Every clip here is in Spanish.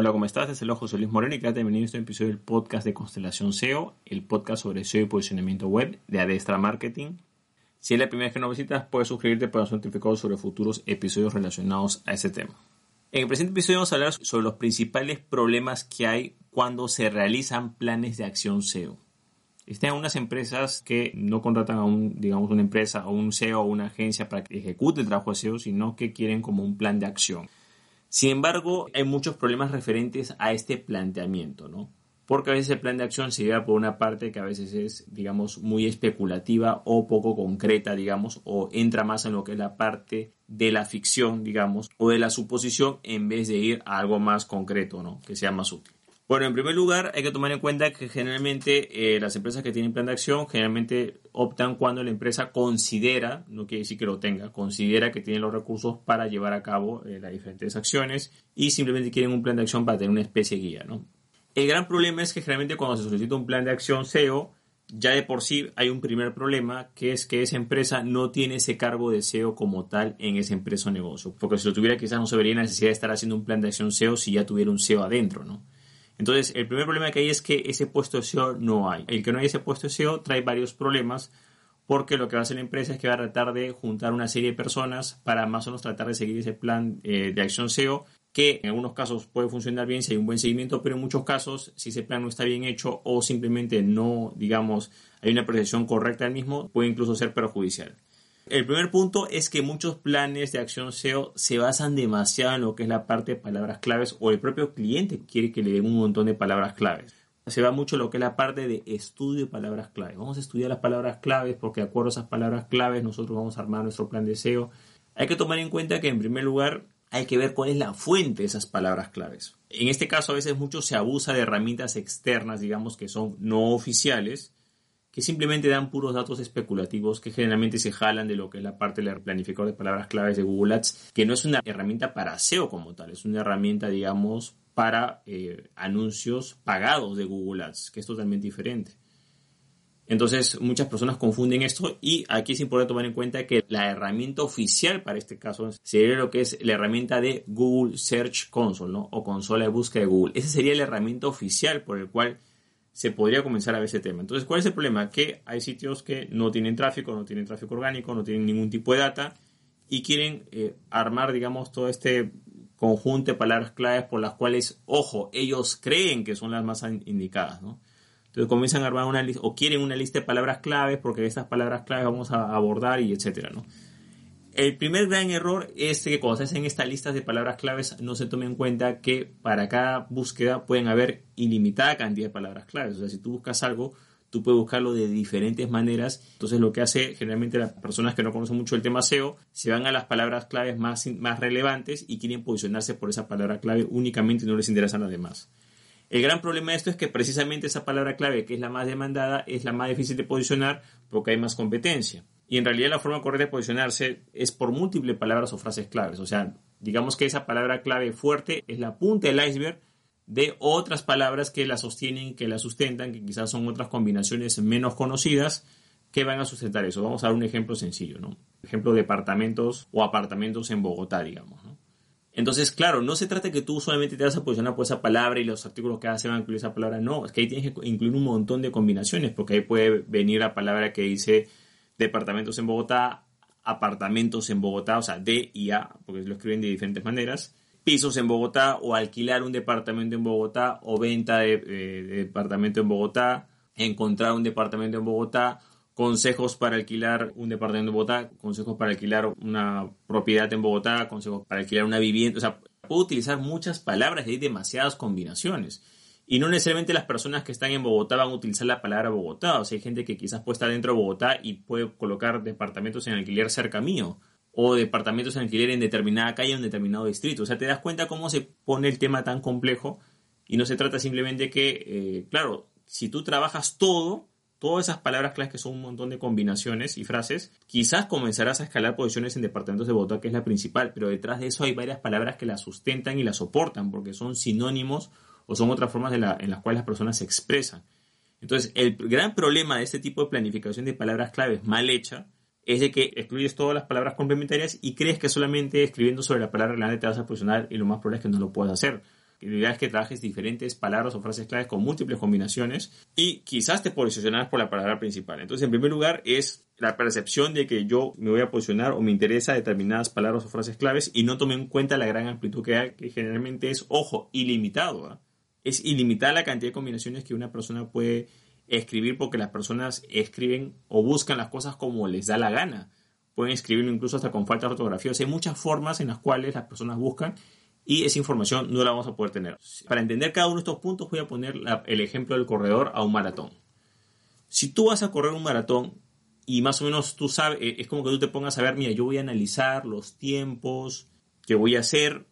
Hola, ¿cómo estás? Desde el ojo, soy Luis Moreno y quédate bienvenido a este episodio del podcast de Constelación SEO, el podcast sobre SEO y posicionamiento web de Adestra Marketing. Si es la primera vez que nos visitas, puedes suscribirte para ser notificado sobre futuros episodios relacionados a ese tema. En el presente episodio vamos a hablar sobre los principales problemas que hay cuando se realizan planes de acción SEO. Existen algunas empresas que no contratan a un, digamos, una empresa o un SEO o una agencia para que ejecute el trabajo de SEO, sino que quieren como un plan de acción. Sin embargo, hay muchos problemas referentes a este planteamiento, ¿no? Porque a veces el plan de acción se lleva por una parte que a veces es, digamos, muy especulativa o poco concreta, digamos, o entra más en lo que es la parte de la ficción, digamos, o de la suposición en vez de ir a algo más concreto, ¿no? Que sea más útil. Bueno, en primer lugar, hay que tomar en cuenta que generalmente eh, las empresas que tienen plan de acción generalmente optan cuando la empresa considera, no quiere decir que lo tenga, considera que tiene los recursos para llevar a cabo eh, las diferentes acciones y simplemente quieren un plan de acción para tener una especie de guía, ¿no? El gran problema es que generalmente cuando se solicita un plan de acción SEO, ya de por sí hay un primer problema, que es que esa empresa no tiene ese cargo de SEO como tal en esa empresa o negocio. Porque si lo tuviera, quizás no se vería necesidad de estar haciendo un plan de acción SEO si ya tuviera un SEO adentro, ¿no? Entonces, el primer problema que hay es que ese puesto de SEO no hay. El que no hay ese puesto de SEO trae varios problemas porque lo que va a hacer la empresa es que va a tratar de juntar una serie de personas para más o menos tratar de seguir ese plan eh, de acción SEO que en algunos casos puede funcionar bien si hay un buen seguimiento, pero en muchos casos si ese plan no está bien hecho o simplemente no, digamos, hay una percepción correcta del mismo, puede incluso ser perjudicial. El primer punto es que muchos planes de acción SEO se basan demasiado en lo que es la parte de palabras claves o el propio cliente quiere que le den un montón de palabras claves. Se va mucho lo que es la parte de estudio de palabras claves. Vamos a estudiar las palabras claves porque de acuerdo a esas palabras claves nosotros vamos a armar nuestro plan de SEO. Hay que tomar en cuenta que en primer lugar hay que ver cuál es la fuente de esas palabras claves. En este caso a veces mucho se abusa de herramientas externas, digamos que son no oficiales, que simplemente dan puros datos especulativos que generalmente se jalan de lo que es la parte del planificador de palabras claves de Google Ads, que no es una herramienta para SEO como tal, es una herramienta, digamos, para eh, anuncios pagados de Google Ads, que es totalmente diferente. Entonces, muchas personas confunden esto y aquí es importante tomar en cuenta que la herramienta oficial para este caso sería lo que es la herramienta de Google Search Console, ¿no? O consola de búsqueda de Google. Esa sería la herramienta oficial por el cual se podría comenzar a ver ese tema. Entonces, ¿cuál es el problema? Que hay sitios que no tienen tráfico, no tienen tráfico orgánico, no tienen ningún tipo de data y quieren eh, armar, digamos, todo este conjunto de palabras claves por las cuales, ojo, ellos creen que son las más indicadas, ¿no? Entonces comienzan a armar una lista o quieren una lista de palabras claves porque estas palabras claves vamos a abordar y etcétera, ¿no? El primer gran error es que cuando se hacen estas listas de palabras claves no se tome en cuenta que para cada búsqueda pueden haber ilimitada cantidad de palabras claves. O sea, si tú buscas algo, tú puedes buscarlo de diferentes maneras. Entonces lo que hace generalmente las personas que no conocen mucho el tema SEO, se van a las palabras claves más, más relevantes y quieren posicionarse por esa palabra clave únicamente y no les interesan las demás. El gran problema de esto es que precisamente esa palabra clave, que es la más demandada, es la más difícil de posicionar porque hay más competencia. Y en realidad la forma correcta de posicionarse es por múltiples palabras o frases claves. O sea, digamos que esa palabra clave fuerte es la punta del iceberg de otras palabras que la sostienen, que la sustentan, que quizás son otras combinaciones menos conocidas que van a sustentar eso. Vamos a dar un ejemplo sencillo, ¿no? Ejemplo, departamentos o apartamentos en Bogotá, digamos. Entonces, claro, no se trata que tú solamente te vas a posicionar por esa palabra y los artículos que haces van a incluir esa palabra. No, es que ahí tienes que incluir un montón de combinaciones, porque ahí puede venir la palabra que dice departamentos en Bogotá, apartamentos en Bogotá, o sea, D y A, porque lo escriben de diferentes maneras, pisos en Bogotá o alquilar un departamento en Bogotá o venta de, departamento en Bogotá, encontrar un departamento en Bogotá, consejos para alquilar un departamento en Bogotá, consejos para alquilar una propiedad en Bogotá, consejos para alquilar una vivienda, o sea, puedo utilizar muchas palabras y hay demasiadas combinaciones. Y no necesariamente las personas que están en Bogotá van a utilizar la palabra Bogotá. O sea, hay gente que quizás puede estar dentro de Bogotá y puede colocar departamentos en alquiler cerca mío. O departamentos en alquiler en determinada calle o en determinado distrito. O sea, te das cuenta cómo se pone el tema tan complejo. Y no se trata simplemente que, eh, claro, si tú trabajas todo, todas esas palabras claves que son un montón de combinaciones y frases, quizás comenzarás a escalar posiciones en departamentos de Bogotá, que es la principal, pero detrás de eso hay varias palabras que la sustentan y la soportan, porque son sinónimos o son otras formas en las cuales las personas se expresan. Entonces, el gran problema de este tipo de planificación de palabras claves mal hecha es de que excluyes todas las palabras complementarias y crees que solamente escribiendo sobre la palabra relevante te vas a posicionar y lo más probable es que no lo puedas hacer. La idea es que trabajes diferentes palabras o frases claves con múltiples combinaciones y quizás te posicionas por la palabra principal. Entonces, en primer lugar, es la percepción de que yo me voy a posicionar o me interesa determinadas palabras o frases claves y no tome en cuenta la gran amplitud que hay, que generalmente es, ojo, ilimitado. ¿ah? Es ilimitada la cantidad de combinaciones que una persona puede escribir porque las personas escriben o buscan las cosas como les da la gana. Pueden escribirlo incluso hasta con falta de ortografía. O sea, hay muchas formas en las cuales las personas buscan y esa información no la vamos a poder tener. Para entender cada uno de estos puntos voy a poner el ejemplo del corredor a un maratón. Si tú vas a correr un maratón y más o menos tú sabes, es como que tú te pongas a ver, mira, yo voy a analizar los tiempos que voy a hacer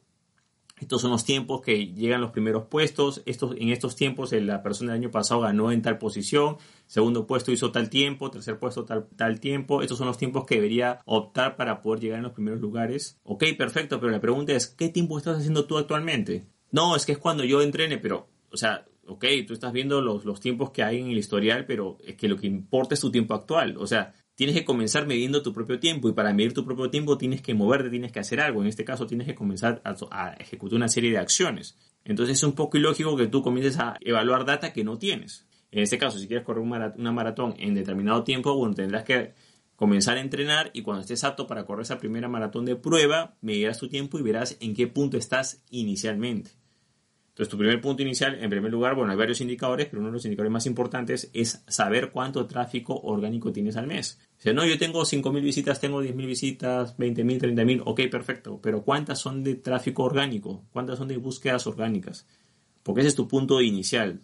estos son los tiempos que llegan los primeros puestos. Estos, en estos tiempos la persona del año pasado ganó en tal posición. Segundo puesto hizo tal tiempo. Tercer puesto tal, tal tiempo. Estos son los tiempos que debería optar para poder llegar en los primeros lugares. Ok, perfecto. Pero la pregunta es, ¿qué tiempo estás haciendo tú actualmente? No, es que es cuando yo entrene, pero, o sea, ok, tú estás viendo los, los tiempos que hay en el historial, pero es que lo que importa es tu tiempo actual. O sea, tienes que comenzar midiendo tu propio tiempo y para medir tu propio tiempo tienes que moverte, tienes que hacer algo. En este caso tienes que comenzar a, ejecutar una serie de acciones. Entonces es un poco ilógico que tú comiences a evaluar data que no tienes. En este caso, si quieres correr una maratón en determinado tiempo, bueno, tendrás que comenzar a entrenar y cuando estés apto para correr esa primera maratón de prueba, medirás tu tiempo y verás en qué punto estás inicialmente. Entonces, tu primer punto inicial, en primer lugar, bueno, hay varios indicadores, pero uno de los indicadores más importantes es saber cuánto tráfico orgánico tienes al mes. Sea, no, yo tengo 5.000 visitas, tengo 10.000 visitas, 20.000, 30.000, ok, perfecto, pero ¿cuántas son de tráfico orgánico? ¿Cuántas son de búsquedas orgánicas? Porque ese es tu punto inicial.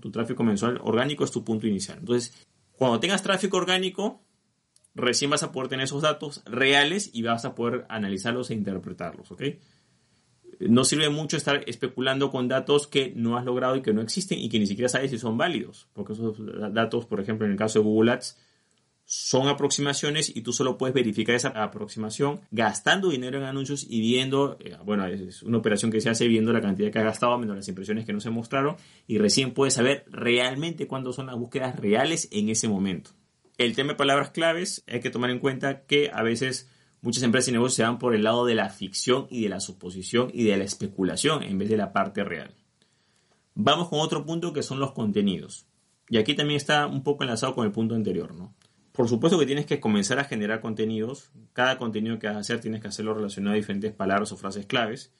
Tu tráfico mensual orgánico es tu punto inicial. Entonces, cuando tengas tráfico orgánico, recién vas a poder tener esos datos reales y vas a poder analizarlos e interpretarlos, ¿ok? no sirve mucho estar especulando con datos que no has logrado y que no existen y que ni siquiera sabes si son válidos, porque esos datos, por ejemplo, en el caso de Google Ads, son aproximaciones y tú solo puedes verificar esa aproximación gastando dinero en anuncios y viendo, eh, bueno, es una operación que se hace viendo la cantidad que ha gastado menos las impresiones que no se mostraron y recién puedes saber realmente cuándo son las búsquedas reales en ese momento. El tema de palabras claves hay que tomar en cuenta que a veces Muchas empresas y negocios se van por el lado de la ficción y de la suposición y de la especulación en vez de la parte real. Vamos con otro punto que son los contenidos. Y aquí también está un poco enlazado con el punto anterior, ¿no? Por supuesto que tienes que comenzar a generar contenidos. Cada contenido que vas a hacer tienes que hacerlo relacionado a diferentes palabras o frases claves.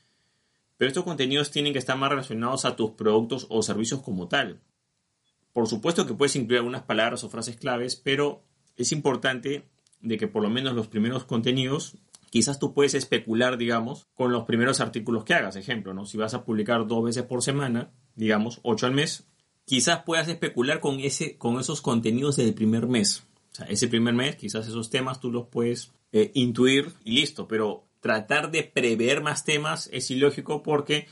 Pero estos contenidos tienen que estar más relacionados a tus productos o servicios como tal. Por supuesto que puedes incluir algunas palabras o frases claves, pero es importante de que por lo menos los primeros contenidos, quizás tú puedes especular, digamos, con los primeros artículos que hagas. Ejemplo, ¿no? Si vas a publicar dos veces por semana, digamos, ocho al mes, quizás puedas especular con, ese, con esos contenidos del primer mes. O sea, ese primer mes, quizás esos temas tú los puedes eh, intuir y listo, pero tratar de prever más temas es ilógico porque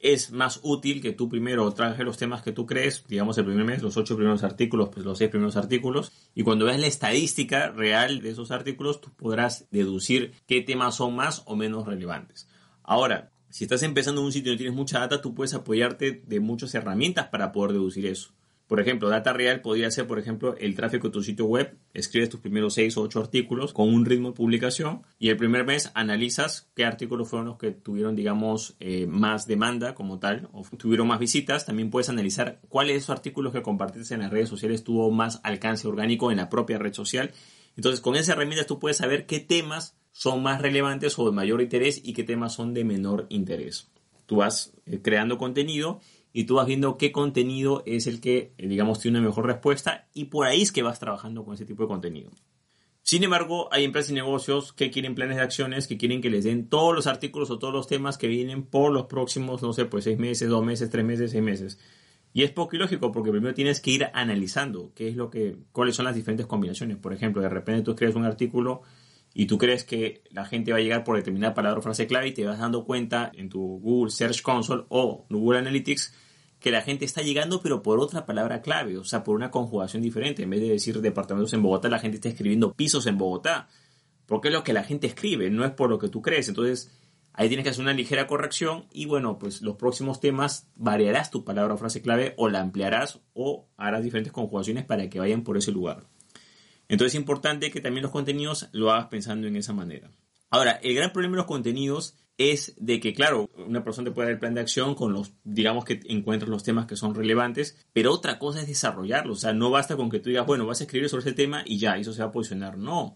es más útil que tú primero trabajes los temas que tú crees, digamos el primer mes, los ocho primeros artículos, pues los seis primeros artículos, y cuando veas la estadística real de esos artículos, tú podrás deducir qué temas son más o menos relevantes. Ahora, si estás empezando en un sitio y no tienes mucha data, tú puedes apoyarte de muchas herramientas para poder deducir eso. Por ejemplo, Data Real podría ser, por ejemplo, el tráfico de tu sitio web. Escribes tus primeros 6 o 8 artículos con un ritmo de publicación y el primer mes analizas qué artículos fueron los que tuvieron, digamos, eh, más demanda como tal o tuvieron más visitas. También puedes analizar cuáles de esos artículos que compartiste en las redes sociales tuvo más alcance orgánico en la propia red social. Entonces, con esa herramienta tú puedes saber qué temas son más relevantes o de mayor interés y qué temas son de menor interés. Tú vas eh, creando contenido y tú vas viendo qué contenido es el que, eh, digamos, tiene una mejor respuesta y por ahí es que vas trabajando con ese tipo de contenido. Sin embargo, hay empresas y negocios que quieren planes de acciones, que quieren que les den todos los artículos o todos los temas que vienen por los próximos, no sé, pues seis meses, dos meses, tres meses, seis meses. Y es poco ilógico porque primero tienes que ir analizando qué es lo que, cuáles son las diferentes combinaciones. Por ejemplo, de repente tú escribes un artículo y tú crees que la gente va a llegar por determinada palabra o frase clave y te vas dando cuenta en tu Google Search Console o Google Analytics que la gente está llegando pero por otra palabra clave, o sea, por una conjugación diferente. En vez de decir departamentos en Bogotá, la gente está escribiendo pisos en Bogotá. Porque es lo que la gente escribe, no es por lo que tú crees. Entonces, ahí tienes que hacer una ligera corrección y bueno, pues los próximos temas variarás tu palabra o frase clave o la ampliarás o harás diferentes conjugaciones para que vayan por ese lugar. Entonces es importante que también los contenidos lo hagas pensando en esa manera. Ahora, el gran problema de los contenidos es de que, claro, una persona te puede dar el plan de acción con los, digamos que encuentras los temas que son relevantes, pero otra cosa es desarrollarlo. O sea, no basta con que tú digas, bueno, vas a escribir sobre ese tema y ya, eso se va a posicionar. No.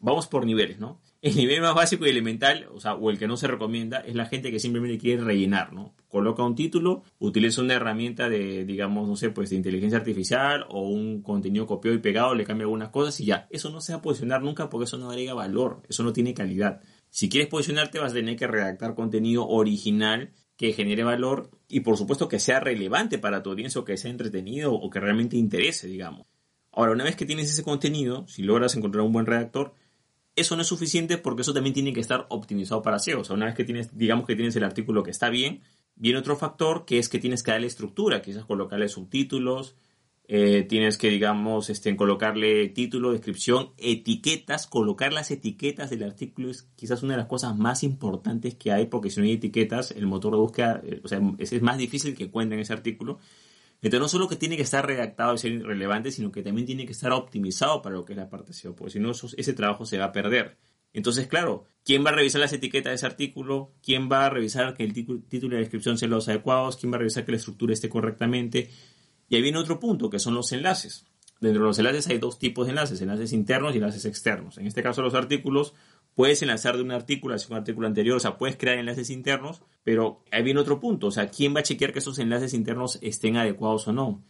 Vamos por niveles, ¿no? El nivel más básico y elemental, o sea, o el que no se recomienda, es la gente que simplemente quiere rellenar, ¿no? Coloca un título, utiliza una herramienta de, digamos, no sé, pues de inteligencia artificial o un contenido copiado y pegado, le cambia algunas cosas y ya. Eso no se va a posicionar nunca porque eso no agrega valor, eso no tiene calidad. Si quieres posicionarte vas a tener que redactar contenido original que genere valor y por supuesto que sea relevante para tu audiencia o que sea entretenido o que realmente interese, digamos. Ahora, una vez que tienes ese contenido, si logras encontrar un buen redactor, eso no es suficiente porque eso también tiene que estar optimizado para SEO. O sea, una vez que tienes, digamos que tienes el artículo que está bien, viene otro factor que es que tienes que darle estructura, quizás colocarle subtítulos, eh, tienes que, digamos, este, colocarle título, descripción, etiquetas. Colocar las etiquetas del artículo es quizás una de las cosas más importantes que hay, porque si no hay etiquetas, el motor de búsqueda, eh, o sea, es, más difícil que cuenten ese artículo. Entonces, no solo que tiene que estar redactado y ser relevante, sino que también tiene que estar optimizado para lo que es la parte SEO, porque si no, ese trabajo se va a perder. Entonces, claro, ¿quién va a revisar las etiquetas de ese artículo? ¿Quién va a revisar que el título y la descripción sean los adecuados? ¿Quién va a revisar que la estructura esté correctamente? Y ahí viene otro punto, que son los enlaces. Dentro de los enlaces hay dos tipos de enlaces, enlaces internos y enlaces externos. En este caso los artículos, puedes enlazar de un artículo hacia un artículo anterior, o sea, puedes crear enlaces internos, pero ahí viene otro punto, o sea, ¿quién va a chequear que esos enlaces internos estén adecuados o no?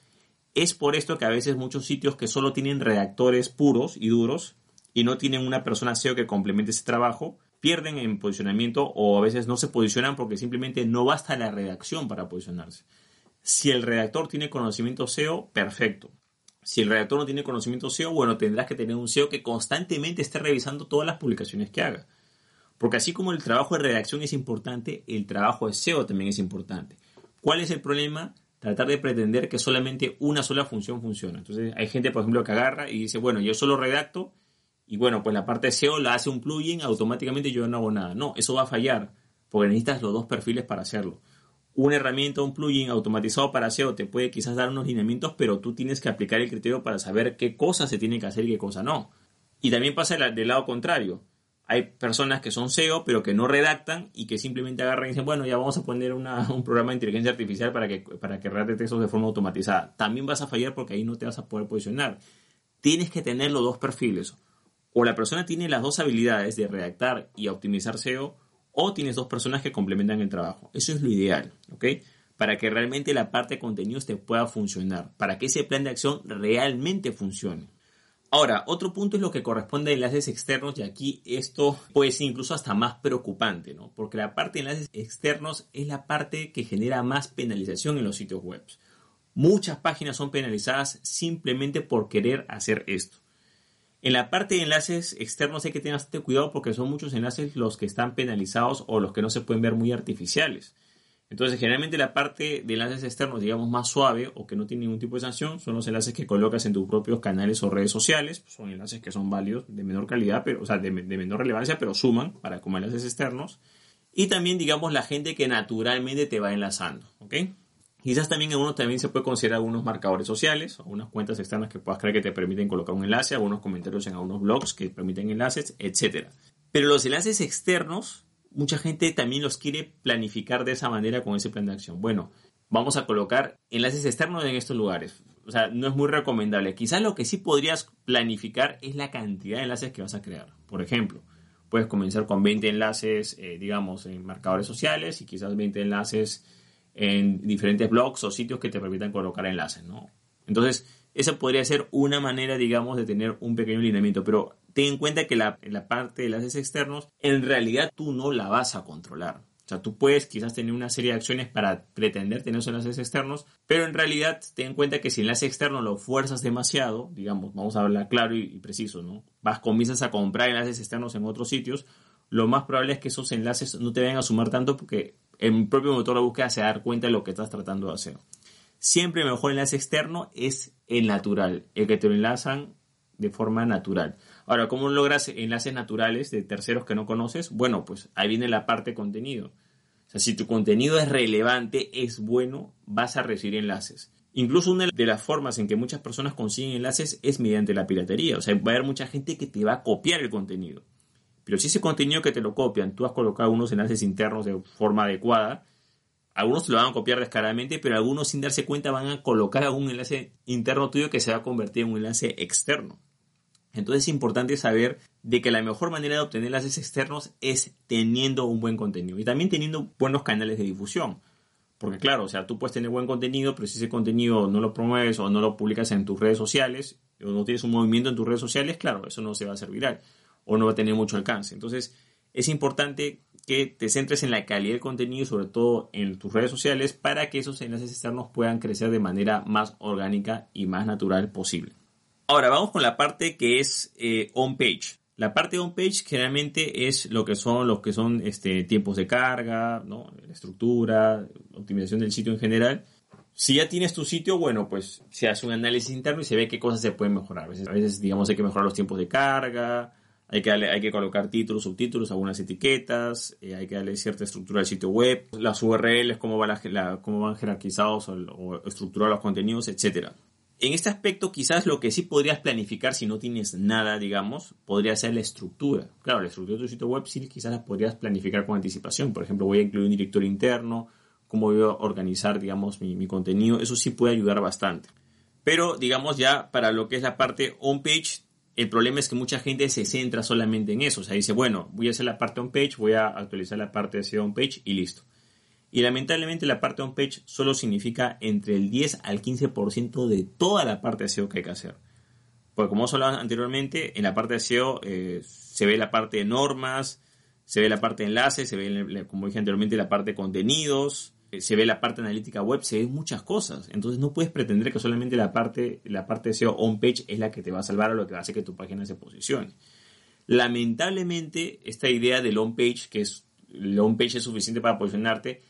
Es por esto que a veces muchos sitios que solo tienen redactores puros y duros y no tienen una persona SEO que complemente ese trabajo, pierden en posicionamiento o a veces no se posicionan porque simplemente no basta la redacción para posicionarse. Si el redactor tiene conocimiento SEO, perfecto. Si el redactor no tiene conocimiento SEO, bueno, tendrás que tener un SEO que constantemente esté revisando todas las publicaciones que haga. Porque así como el trabajo de redacción es importante, el trabajo de SEO también es importante. ¿Cuál es el problema? Tratar de pretender que solamente una sola función funciona. Entonces hay gente, por ejemplo, que agarra y dice, bueno, yo solo redacto y bueno, pues la parte de SEO la hace un plugin, automáticamente yo no hago nada. No, eso va a fallar porque necesitas los dos perfiles para hacerlo una herramienta, un plugin automatizado para SEO te puede quizás dar unos lineamientos, pero tú tienes que aplicar el criterio para saber qué cosas se tiene que hacer y qué cosa no. Y también pasa del lado contrario. Hay personas que son SEO, pero que no redactan y que simplemente agarran y dicen, bueno, ya vamos a poner un programa de inteligencia artificial para que, para que redacte textos de forma automatizada. También vas a fallar porque ahí no te vas a poder posicionar. Tienes que tener los dos perfiles. O la persona tiene las dos habilidades de redactar y optimizar SEO, o tienes dos personas que complementan el trabajo. Eso es lo ideal, ¿ok? Para que realmente la parte de contenidos te pueda funcionar, para que ese plan de acción realmente funcione. Ahora, otro punto es lo que corresponde a enlaces externos y aquí esto puede ser incluso hasta más preocupante, ¿no? Porque la parte de enlaces externos es la parte que genera más penalización en los sitios web. Muchas páginas son penalizadas simplemente por querer hacer esto. En la parte de enlaces externos hay que tener bastante cuidado porque son muchos enlaces los que están penalizados o los que no se pueden ver muy artificiales. Entonces, generalmente la parte de enlaces externos, digamos, más suave o que no tiene ningún tipo de sanción, son los enlaces que colocas en tus propios canales o redes sociales. Son enlaces que son válidos, de menor calidad, pero, o sea, de, de menor relevancia, pero suman para como enlaces externos. Y también, digamos, la gente que naturalmente te va enlazando, ¿ok? Quizás también en uno también se puede considerar algunos marcadores sociales, algunas cuentas externas que puedas crear que te permiten colocar un enlace, algunos comentarios en algunos blogs que permiten enlaces, etc. Pero los enlaces externos, mucha gente también los quiere planificar de esa manera con ese plan de acción. Bueno, vamos a colocar enlaces externos en estos lugares. O sea, no es muy recomendable. Quizás lo que sí podrías planificar es la cantidad de enlaces que vas a crear. Por ejemplo, puedes comenzar con 20 enlaces, eh, digamos, en marcadores sociales y quizás 20 enlaces en diferentes blogs o sitios que te permitan colocar enlaces, ¿no? Entonces, esa podría ser una manera, digamos, de tener un pequeño alineamiento, pero ten en cuenta que la, la parte de enlaces externos, en realidad tú no la vas a controlar. O sea, tú puedes quizás tener una serie de acciones para pretender tener esos enlaces externos, pero en realidad ten en cuenta que si el enlace externo lo fuerzas demasiado, digamos, vamos a hablar claro y, y preciso, ¿no? Vas, comienzas a comprar enlaces externos en otros sitios, lo más probable es que esos enlaces no te vayan a sumar tanto porque el propio motor de búsqueda se da cuenta de lo que estás tratando de hacer. Siempre el mejor enlace externo es el natural, el que te enlazan de forma natural. Ahora, ¿cómo logras enlaces naturales de terceros que no conoces? Bueno, pues ahí viene la parte contenido. O sea, si tu contenido es relevante, es bueno, vas a recibir enlaces. Incluso una de las formas en que muchas personas consiguen enlaces es mediante la piratería. O sea, va a haber mucha gente que te va a copiar el contenido. Pero si ese contenido que te lo copian, tú has colocado unos enlaces internos de forma adecuada, algunos te lo van a copiar descaradamente, pero algunos sin darse cuenta van a colocar algún enlace interno tuyo que se va a convertir en un enlace externo. Entonces es importante saber de que la mejor manera de obtener enlaces externos es teniendo un buen contenido y también teniendo buenos canales de difusión. Porque claro, o sea, tú puedes tener buen contenido, pero si ese contenido no lo promueves o no lo publicas en tus redes sociales o no tienes un movimiento en tus redes sociales, claro, eso no se va a hacer viral o no va a tener mucho alcance. Entonces, es importante que te centres en la calidad del contenido sobre todo en tus redes sociales para que esos enlaces externos puedan crecer de manera más orgánica y más natural posible. Ahora vamos con la parte que es eh, on page. La parte on page generalmente es lo que son los que son este, tiempos de carga, ¿no? estructura, optimización del sitio en general. Si ya tienes tu sitio, bueno, pues se hace un análisis interno y se ve qué cosas se pueden mejorar. A veces, a veces digamos, hay que mejorar los tiempos de carga, hay que, hay que colocar títulos, subtítulos, algunas etiquetas, eh, hay que darle cierta estructura al sitio web, las URLs, cómo, cómo van jerarquizados o, o estructurados los contenidos, etc. En este aspecto, quizás lo que sí podrías planificar si no tienes nada, digamos, podría ser la estructura. Claro, la estructura de tu sitio web sí quizás la podrías planificar con anticipación. Por ejemplo, voy a incluir un directorio interno, cómo voy a organizar, digamos, mi, mi contenido. Eso sí puede ayudar bastante. Pero, digamos, ya para lo que es la parte on-page, el problema es que mucha gente se centra solamente en eso. O sea, dice, bueno, voy a hacer la parte on-page, voy a actualizar la parte de SEO on-page y listo. Y lamentablemente la parte on-page solo significa entre el 10 al 15% de toda la parte de SEO que hay que hacer. Porque como os hablaba anteriormente, en la parte de SEO eh, se ve la parte de normas, se ve la parte de enlaces, se ve, como dije anteriormente, la parte de contenidos, se ve la parte analítica web, se ven muchas cosas. Entonces no puedes pretender que solamente la parte, la parte de SEO on-page es la que te va a salvar o lo que va a hacer que tu página se posicione. Lamentablemente, esta idea del on-page, que es el on-page es suficiente para posicionarte,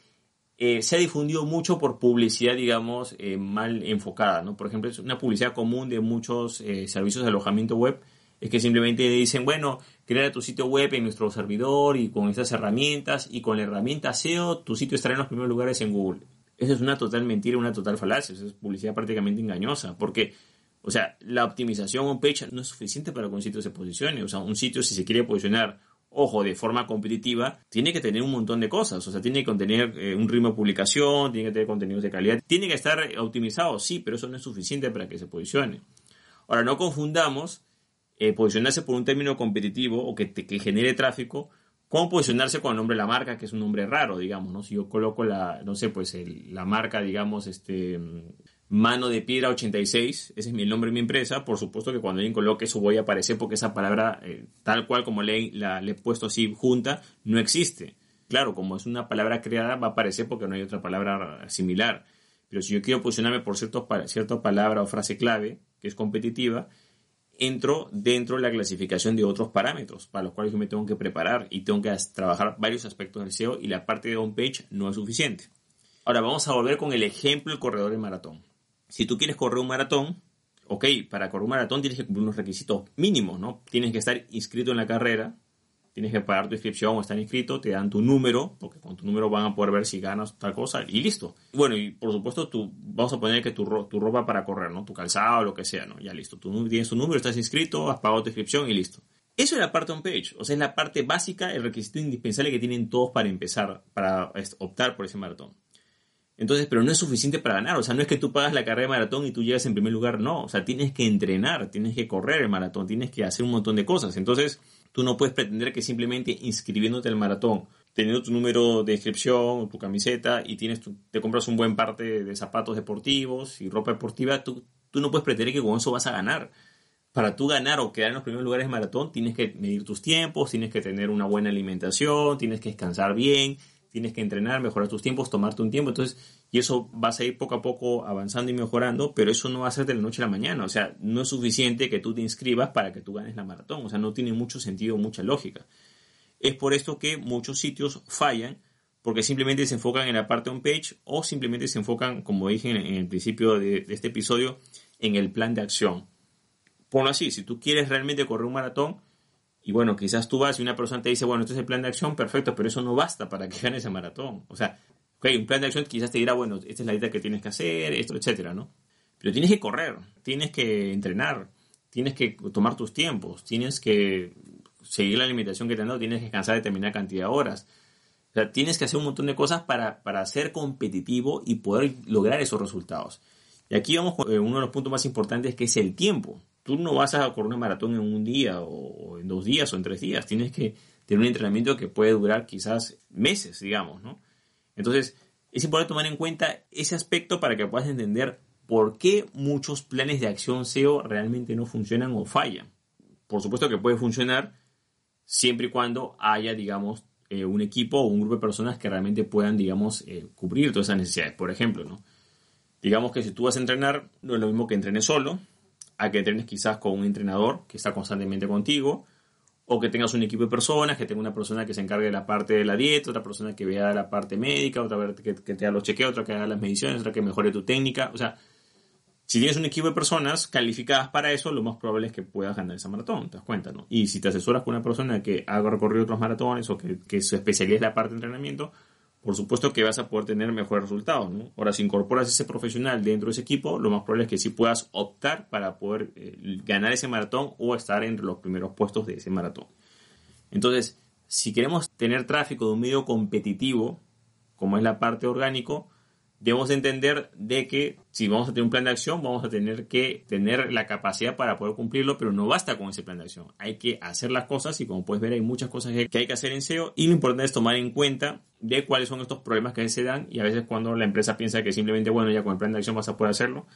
eh, se ha difundido mucho por publicidad, digamos, eh, mal enfocada. ¿no? Por ejemplo, es una publicidad común de muchos servicios de alojamiento web es que simplemente dicen, bueno, crea tu sitio web en nuestro servidor y con estas herramientas y con la herramienta SEO tu sitio estará en los primeros lugares en Google. Eso es una total mentira, una total falacia, eso es publicidad prácticamente engañosa, porque, o sea, la optimización on-page no es suficiente para que un sitio se posicione, o sea, un sitio si se quiere posicionar ojo, de forma competitiva, tiene que tener un montón de cosas. O sea, tiene que contener eh, un ritmo de publicación, tiene que tener contenidos de calidad, tiene que estar optimizado, sí, pero eso no es suficiente para que se posicione. Ahora, no confundamos eh, posicionarse por un término competitivo o que, que genere tráfico, ¿cómo posicionarse con el nombre de la marca, que es un nombre raro, digamos, ¿no? Si yo coloco la, no sé, pues la marca, digamos, este, mano de piedra 86, ese es mi nombre de mi empresa, por supuesto que cuando alguien coloque eso voy a aparecer porque esa palabra, eh, tal cual como le, la, he puesto así junta, no existe. Claro, como es una palabra creada, va a aparecer porque no hay otra palabra similar. Pero si yo quiero posicionarme por cierto, cierta palabra o frase clave, que es competitiva, entro dentro de la clasificación de otros parámetros para los cuales yo me tengo que preparar y tengo que trabajar varios aspectos del SEO y la parte de homepage no es suficiente. Ahora vamos a volver con el ejemplo del corredor de maratón. Si tú quieres correr un maratón, ok, para correr un maratón tienes que cumplir unos requisitos mínimos, ¿no? Tienes que estar inscrito en la carrera, tienes que pagar tu inscripción o estar inscrito, te dan tu número, porque con tu número van a poder ver si ganas tal cosa y listo. Bueno, y por supuesto tú, vamos a poner que tu, tu ropa para correr, ¿no? Tu calzado lo que sea, ¿no? Ya listo. Tú tienes tu número, estás inscrito, has pagado tu inscripción y listo. Eso es la parte on page, o sea, es la parte básica, el requisito indispensable que tienen todos para empezar, para optar por ese maratón. Entonces, pero no es suficiente para ganar. O sea, no es que tú pagas la carrera de maratón y tú llegas en primer lugar. No. O sea, tienes que entrenar, tienes que correr el maratón, tienes que hacer un montón de cosas. Entonces, Tú no puedes pretender que simplemente inscribiéndote al maratón, teniendo tu número de inscripción, tu camiseta y tienes te compras un buen parte de zapatos deportivos y ropa deportiva, tú, tú no puedes pretender que con eso vas a ganar. Para tú ganar o quedar en los primeros lugares de maratón, tienes que medir tus tiempos, tienes que tener una buena alimentación, tienes que descansar bien, tienes que entrenar, mejorar tus tiempos, tomarte un tiempo. Entonces, y eso vas a ir poco a poco avanzando y mejorando, pero eso no va a ser de la noche a la mañana. O sea, no es suficiente que tú te inscribas para que tú ganes la maratón. O sea, no tiene mucho sentido, mucha lógica. Es por esto que muchos sitios fallan, porque simplemente se enfocan en la parte on-page o simplemente se enfocan, como dije en, el principio de, de este episodio, en el plan de acción. Ponlo así, si tú quieres realmente correr un maratón, y bueno, quizás tú vas y una persona te dice, bueno, este es el plan de acción, perfecto, pero eso no basta para que ganes ese maratón. O sea, ok, un plan de acción quizás te dirá, bueno, esta es la dieta que tienes que hacer, esto, etcétera, ¿no? Pero tienes que correr, tienes que entrenar, tienes que tomar tus tiempos, tienes que seguir la limitación que te han dado, tienes que descansar determinada cantidad de horas. O sea, tienes que hacer un montón de cosas para, para ser competitivo y poder lograr esos resultados. Y aquí vamos con eh, uno de los puntos más importantes que es el tiempo. Tú no vas a correr una maratón en un día o en dos días o en tres días. Tienes que tener un entrenamiento que puede durar quizás meses, digamos, ¿no? Entonces, es importante tomar en cuenta ese aspecto para que puedas entender por qué muchos planes de acción SEO realmente no funcionan o fallan. Por supuesto que puede funcionar siempre y cuando haya, digamos, eh, un equipo o un grupo de personas que realmente puedan, digamos, eh, cubrir todas esas necesidades. Por ejemplo, ¿no? Digamos que si tú vas a entrenar, no es lo mismo que entrenes solo, a que entrenes quizás con un entrenador que está constantemente contigo, o que tengas un equipo de personas, que tenga una persona que se encargue de la parte de la dieta, otra persona que vea la parte médica, otra que, que te haga los chequeos, otra que haga las mediciones, otra que mejore tu técnica. O sea, si tienes un equipo de personas calificadas para eso, lo más probable es que puedas ganar esa maratón, te das cuenta, ¿no? Y si te asesoras con una persona que haga recorrido otros maratones o que, que su especialidad es la parte de entrenamiento, por supuesto que vas a poder tener mejores resultados. ¿no? Ahora, si incorporas ese profesional dentro de ese equipo, lo más probable es que sí puedas optar para poder eh, ganar ese maratón o estar entre los primeros puestos de ese maratón. Entonces, si queremos tener tráfico de un medio competitivo, como es la parte orgánico, debemos entender de que si vamos a tener un plan de acción, vamos a tener que tener la capacidad para poder cumplirlo, pero no basta con ese plan de acción. Hay que hacer las cosas y como puedes ver hay muchas cosas que hay que hacer en SEO y lo importante es tomar en cuenta de cuáles son estos problemas que se dan y a veces cuando la empresa piensa que simplemente, bueno, ya con el plan de acción vas a poder hacerlo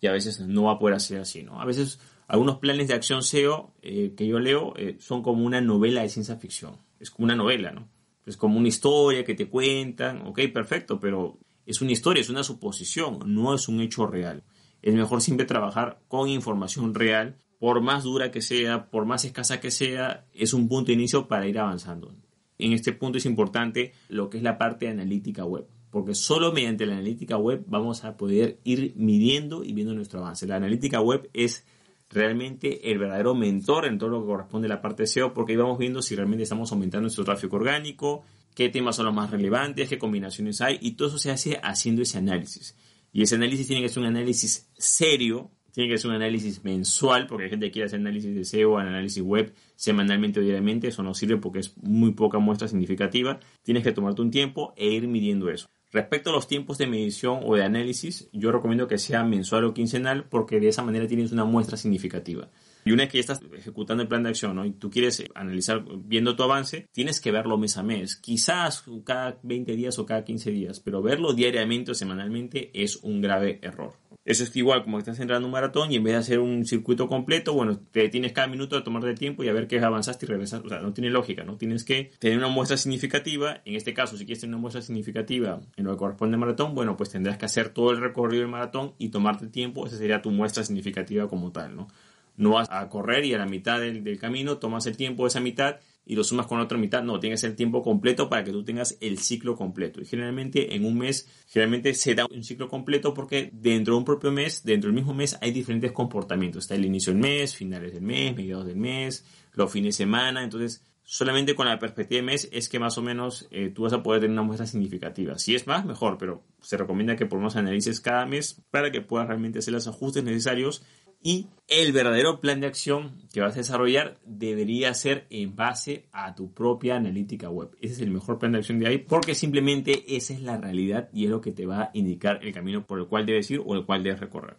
y a veces no va a poder hacer así, ¿no? A veces algunos planes de acción SEO eh, que yo leo eh, son como una novela de ciencia ficción. Es como una novela, ¿no? Es como una historia que te cuentan, ok, perfecto, pero es una historia, es una suposición, no es un hecho real. Es mejor siempre trabajar con información real, por más dura que sea, por más escasa que sea, es un punto de inicio para ir avanzando. En este punto es importante lo que es la parte analítica web, porque solo mediante la analítica web vamos a poder ir midiendo y viendo nuestro avance. La analítica web es realmente el verdadero mentor en todo lo que corresponde a la parte SEO, porque ahí vamos viendo si realmente estamos aumentando nuestro tráfico orgánico, qué temas son los más relevantes, qué combinaciones hay, y todo eso se hace haciendo ese análisis. Y ese análisis tiene que ser un análisis serio, tiene que ser un análisis mensual, porque hay gente que quiere hacer análisis de SEO, análisis web semanalmente o diariamente, eso no sirve porque es muy poca muestra significativa. Tienes que tomarte un tiempo e ir midiendo eso. Respecto a los tiempos de medición o de análisis, yo recomiendo que sea mensual o quincenal porque de esa manera tienes una muestra significativa. Y una vez que ya estás ejecutando el plan de acción ¿no? y tú quieres eh, analizar viendo tu avance, tienes que verlo mes a mes. Quizás cada 20 días o cada 15 días, pero verlo diariamente o semanalmente es un grave error. Eso es igual como que estás entrando un maratón y en vez de hacer un circuito completo, bueno, te tienes cada minuto de tomar de tiempo y a ver qué avanzaste y regresas. O sea, no tiene lógica, ¿no? Tienes que tener una muestra significativa. En este caso, si quieres tener una muestra significativa en lo que corresponde al maratón, bueno, pues tendrás que hacer todo el recorrido del maratón y tomarte tiempo. Esa sería tu muestra significativa como tal, ¿no? No vas a correr y a la mitad del, camino tomas el tiempo de esa mitad y lo sumas con otra mitad. No, tienes el tiempo completo para que tú tengas el ciclo completo. Y generalmente en un mes, generalmente se da un ciclo completo porque dentro de un propio mes, dentro del mismo mes, hay diferentes comportamientos. Está el inicio del mes, finales del mes, mediados del mes, los fines de semana. Entonces, solamente con la perspectiva de mes es que más o menos eh, tú vas a poder tener una muestra significativa. Si es más, mejor, pero se recomienda que por unos analices cada mes para que puedas realmente hacer los ajustes necesarios y el verdadero plan de acción que vas a desarrollar debería ser en base a tu propia analítica web. Ese es el mejor plan de acción de ahí porque simplemente esa es la realidad y es lo que te va a indicar el camino por el cual debes ir o el cual debes recorrer.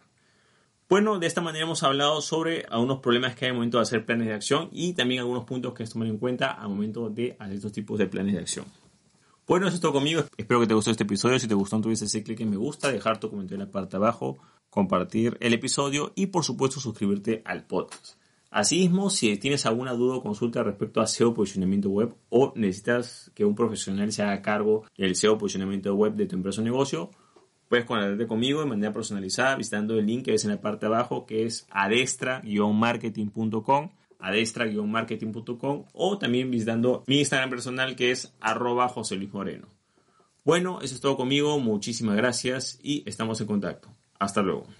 Bueno, de esta manera hemos hablado sobre algunos problemas que hay al momento de hacer planes de acción y también algunos puntos que es tomar en cuenta al momento de hacer estos tipos de planes de acción. Bueno, eso es todo conmigo. Espero que te gustó este episodio. Si te gustó, no tuvieses ese clic en me gusta, dejar tu comentario en la parte de abajo compartir el episodio y por supuesto suscribirte al podcast. Asimismo, si tienes alguna duda o consulta respecto a SEO posicionamiento web o necesitas que un profesional se haga cargo del SEO posicionamiento web de tu empresa o negocio, puedes conectarte conmigo de manera personalizada visitando el link que ves en la parte de abajo que es adestra-marketing.com adestra-marketing.com o también visitando mi Instagram personal que es arroba José Luis Moreno. Bueno, eso es todo conmigo, muchísimas gracias y estamos en contacto. Hasta luego.